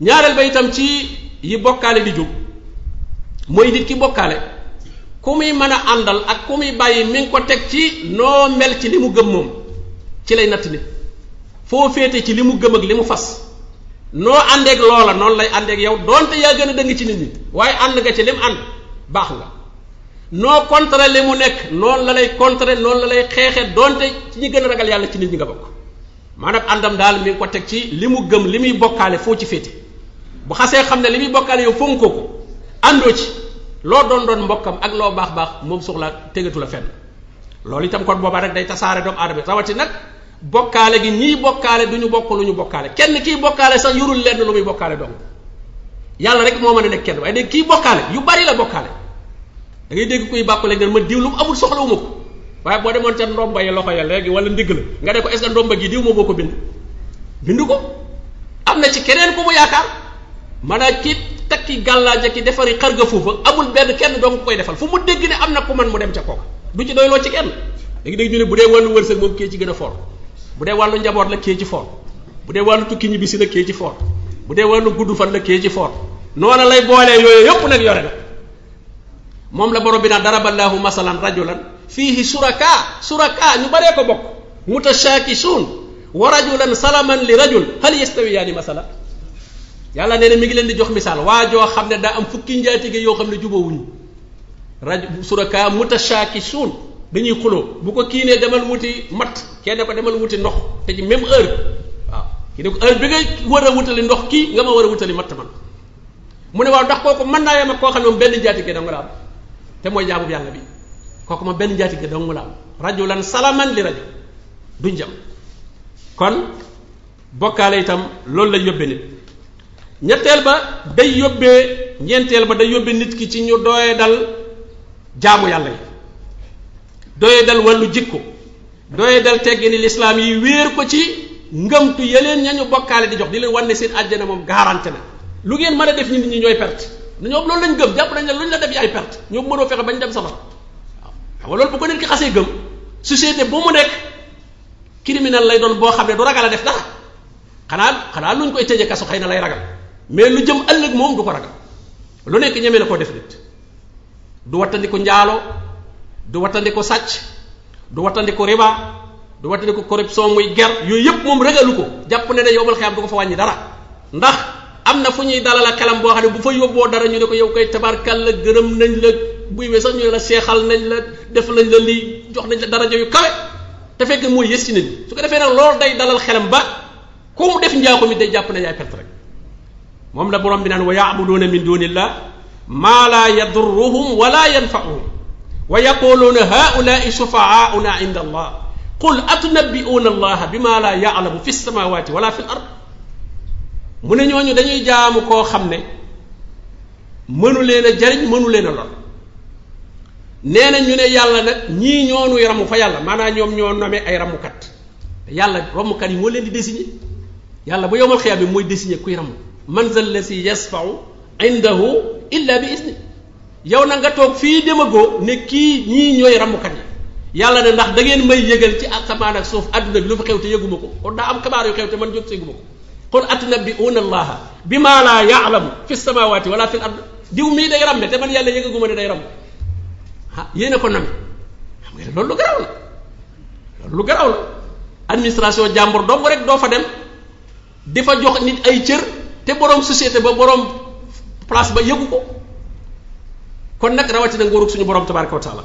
ñaareel ba itam ci yi bokkaale di jub mooy nit ki bokkaale ku muy mën a àndal ak ku muy bàyyi mi ngi ko teg ci noo mel ci li mu gëm moom ci lay natt nit foo féete ci li mu gëm ak li mu fas noo àndeeg loola noonu lay àndeeg yow donte yaa gën a dëng ci nit ñi waaye ànd nga ci li mu ànd baax nga noo contrer li mu nekk noonu la lay contrer noonu la lay xeexe donte ci ñi gën a ragal yàlla ci nit ñi nga bokk maanaam àndam daal mi ngi ko teg ci li mu gëm li muy bokkaale foo ci féete bu xasee xam ne li muy bokkaale yow fonkoo ko àndoo ci loo doon doon mbokkam ak loo baax baax moom soxla tegatu la fenn loolu itam kon boobaa rek day tasaare doomu aadama rawati nag bokkaale gi ñii bokkaale du ñu bokk lu ñu bokkaale kenn kii bokkaale sax yorul lenn lu muy bokkaale dong yàlla rek moo mën a nekk kenn waaye de kii bokkaale yu bari la bokkaale da ngay dégg kuy bàkku léegi ma diw lu mu amul soxlawu ma ko waaye boo demoon ca ndomba ya loxo ya léegi wala ndigg la nga ne ko est-ce que ndomba gi diw ma moo ko bind bindu ko am na ci keneen ku mu yaakaar maanaam ki takki gàllaaja ki defari xar ga fuufa amul benn kenn doo ko koy defal fu mu dégg ne am na ku man mu dem ca kooka du ci doyloo ci kenn léegi dégg ñu ne bu dee wàllu wërsëg moom kii ci gën a fort bu dee wàllu njaboot la kii ci fort bu dee wàllu tukki ñibbisi la kii ci fort bu dee wàllu gudd fan la kii ci fort noona lay boolee yooyu yëpp nag yore na moom la borom bi naan daraballaahu masalan rajulan fiihi suraka suraka ñu baree ko bokk mutashaakisuun wa rajulan salaman li rajul hal yastawiyaani masala yàlla nee na mi ngi leen di jox misaal waa joo xam ne daa am fukki njaatige yoo xam ne jubóowuñu rajo suraka mutashaakisuun dañuy xuloo bu ko kii nee demal wuti mat kenn ko demal wuti ndox te ci même heure waaw kii ne ko heure bi nga war a wutali ndox kii nga ma war a wutali matt man mu ne waaw ndax kooku mën naa yem ak koo xam ne moom benn njaatige dong la am te mooy jaamu yàlla bi kooku moom benn njaatige dong la am rajulan salaman li rajul duñ jam kon bokkaale itam loolu lay yóbbee nit ñetteel ba day yóbbee ñeenteel ba day yóbbee nit ki ci ñu doye dal jaamu yàlla yi doye dal wàllu jikko doye dal teggi ni lislaam yi wéer ko ci ngëmtu yeleen ñañu bokkaale di jox di leen wanne seen àjjana moom garanté na lu ngeen mën a def nit ñi ñooy perte ñoom loolu lañ gëm jàpp nañ ne lu ñu la def yaay perte ñoom mënoo fexe bañ dem safara waaw xam nga loolu bu ko nit ki xasee gëm société bu mu nekk criminel lay doon boo xam ne du ragal a def dara xanaa xanaa luñ koy tëjee kaso xëy na lay ragal mais lu jëm ëllëg moom du ko ragal lu nekk ñeme na koo def nit du wattandiku njaalo du wattandiku sàcc du wattandiku riba du wattandiku corruption muy ger yooyu yëpp moom ragalu ko jàpp ne ne yowmal xiyaam du ko fa wàññi dara ndax am na fu ñuy dalal a xelam boo xam ne bu fa yóbboo dara ñu ne ko yow koy tabarkal la gërëm nañ la buy wee sax ñu ne la seexal nañ la def nañ la lii jox nañ la daraja yu kawe te fekk mooy yës ci nit su ko defee nag loolu day dalal xelam ba ku mu def njaaxu mi day jàpp ne yaay perte rek moom la borom bi naan wa yaabuduuna min dunillah maa laa yadurruhum wala yanfauhum wa yaquluuna haulaai shufaauna inda allah qul atunabbiuuna allaha bi maa laa yaalamu fi samawati wala fi l ard mu ne ñooñu dañuy jaamu koo xam ne mënu leen a jariñ mënu leen a lor nee na ñu ne yàlla nag ñii ñoonu ramu fa yàlla maanaam ñoom ñoo nome ay ramukat yàlla rammukat yi moo leen di désigner yàlla ba yowmal xiyaam bi mooy désigner kuy ramm man zal lasi yasfau indahu illa bi isni yow na nga toog fii demagoo ne kii ñii ñooy rammukat yi yàlla ne ndax da ngeen may yëgal ci asamaan ak suuf adduna bi lu fa xew te yëguma ko kon daa am xabaar yu xew te man jot seeguma ko qul atunabbi'una allaha bima la ya'lamu fi samawati wala fil ard diw mii day rambe te man yàlla yëgaguma ne day ramb ah yéen a ko name xam nga loolu lu garaaw la lu garaw la administration jàmbur dong rek doo fa dem di fa jox nit ay cër te borom société ba borom place ba yëgu ko kon nag rawatina nguurug suñu borom tabaraka wa taala